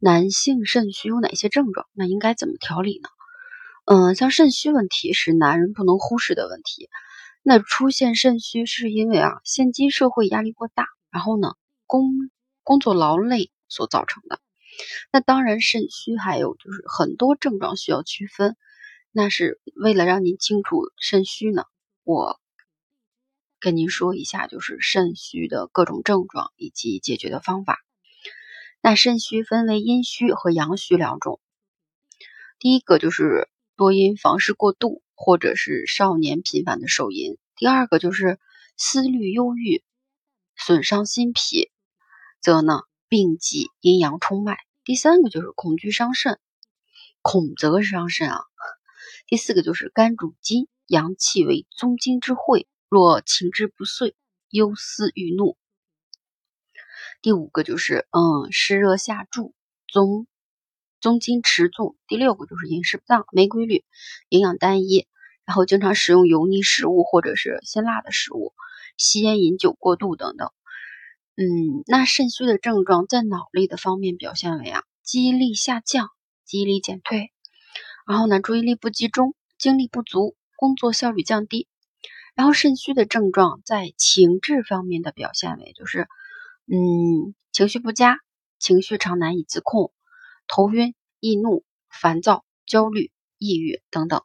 男性肾虚有哪些症状？那应该怎么调理呢？嗯，像肾虚问题是男人不能忽视的问题。那出现肾虚是因为啊，现今社会压力过大，然后呢，工工作劳累所造成的。那当然，肾虚还有就是很多症状需要区分。那是为了让您清楚肾虚呢，我。跟您说一下，就是肾虚的各种症状以及解决的方法。那肾虚分为阴虚和阳虚两种。第一个就是多因房事过度，或者是少年频繁的手淫；第二个就是思虑忧郁，损伤心脾，则呢病急阴阳冲脉；第三个就是恐惧伤肾，恐则伤肾啊；第四个就是肝主筋，阳气为宗筋之会。若情志不遂，忧思郁怒。第五个就是，嗯，湿热下注，宗宗筋迟纵。第六个就是饮食不当，没规律，营养单一，然后经常食用油腻食物或者是辛辣的食物，吸烟饮酒过度等等。嗯，那肾虚的症状在脑力的方面表现为啊，记忆力下降，记忆力减退，然后呢，注意力不集中，精力不足，工作效率降低。然后肾虚的症状在情志方面的表现为，就是，嗯，情绪不佳，情绪常难以自控，头晕、易怒、烦躁、焦虑、抑郁等等。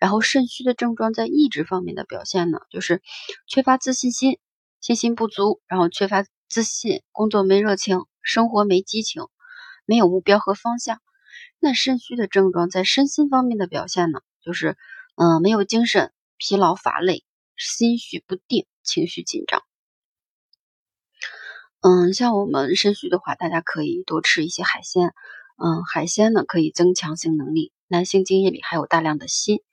然后肾虚的症状在意志方面的表现呢，就是缺乏自信心，信心不足，然后缺乏自信，工作没热情，生活没激情，没有目标和方向。那肾虚的症状在身心方面的表现呢，就是，嗯，没有精神，疲劳乏累。心绪不定，情绪紧张。嗯，像我们肾虚的话，大家可以多吃一些海鲜。嗯，海鲜呢可以增强性能力。男性精液里还有大量的锌，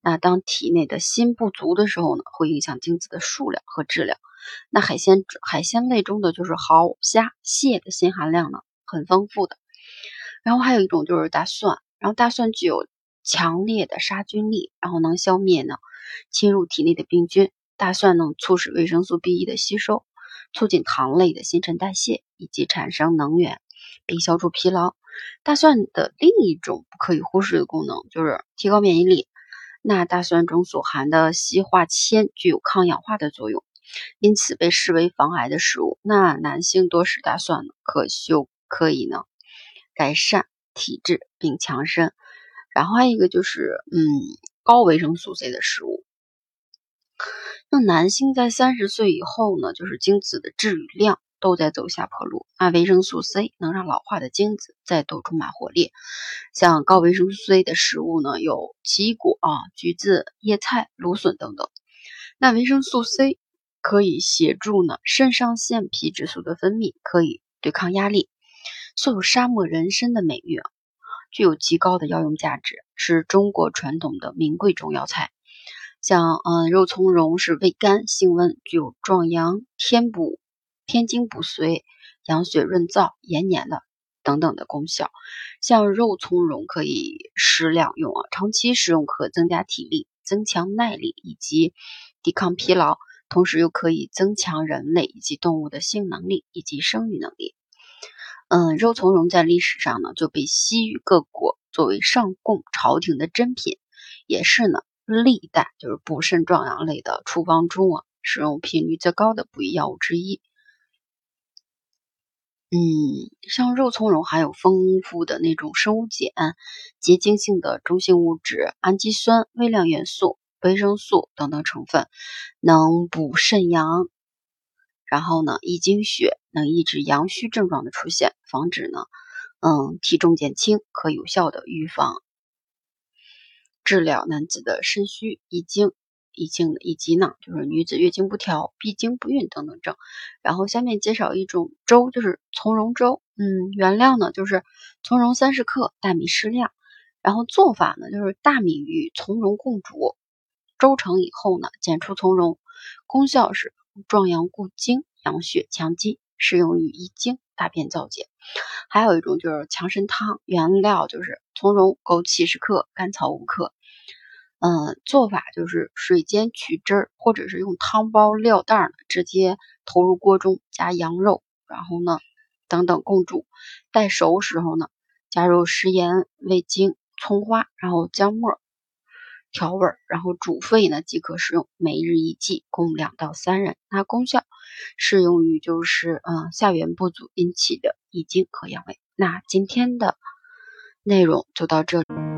那当体内的锌不足的时候呢，会影响精子的数量和质量。那海鲜海鲜类中的就是蚝、虾、蟹的锌含量呢很丰富的。然后还有一种就是大蒜，然后大蒜具有强烈的杀菌力，然后能消灭呢。侵入体内的病菌，大蒜能促使维生素 B 一的吸收，促进糖类的新陈代谢，以及产生能源，并消除疲劳。大蒜的另一种不可以忽视的功能就是提高免疫力。那大蒜中所含的硒化铅具有抗氧化的作用，因此被视为防癌的食物。那男性多食大蒜，可修可以呢改善体质并强身。然后还有一个就是，嗯。高维生素 C 的食物，那男性在三十岁以后呢，就是精子的质与量都在走下坡路。那维生素 C 能让老化的精子再度充满活力。像高维生素 C 的食物呢，有奇异果啊、橘子、叶菜、芦笋等等。那维生素 C 可以协助呢肾上腺皮质素的分泌，可以对抗压力，素有沙漠人参的美誉。具有极高的药用价值，是中国传统的名贵中药材。像嗯，肉苁蓉是味甘性温，具有壮阳、添补、添精补髓、养血润燥、延年的等等的功效。像肉苁蓉可以适量用啊，长期食用可增加体力、增强耐力以及抵抗疲劳，同时又可以增强人类以及动物的性能力以及生育能力。嗯，肉苁蓉在历史上呢就被西域各国作为上贡朝廷的珍品，也是呢历代就是补肾壮阳类的处方中啊使用频率最高的补益药物之一。嗯，像肉苁蓉含有丰富的那种生物碱、结晶性的中性物质、氨基酸、微量元素、维生素等等成分，能补肾阳。然后呢，益精血能抑制阳虚症状的出现，防止呢，嗯，体重减轻，可有效的预防、治疗男子的肾虚、遗精、遗精以及呢，就是女子月经不调、闭经不孕等等症。然后下面介绍一种粥，就是苁蓉粥，嗯，原料呢就是从容三十克，大米适量。然后做法呢就是大米与从容共煮，粥成以后呢，减出从容。功效是壮阳固精、养血强筋，适用于遗精、大便燥结。还有一种就是强身汤，原料就是从容、枸杞十克，甘草五克。嗯，做法就是水煎取汁儿，或者是用汤包料袋呢，直接投入锅中，加羊肉，然后呢。等等共煮，待熟时候呢，加入食盐、味精、葱花，然后姜末调味，然后煮沸呢即可食用。每日一剂，供两到三人。那功效适用于就是嗯下元不足引起的遗精和阳痿。那今天的内容就到这里。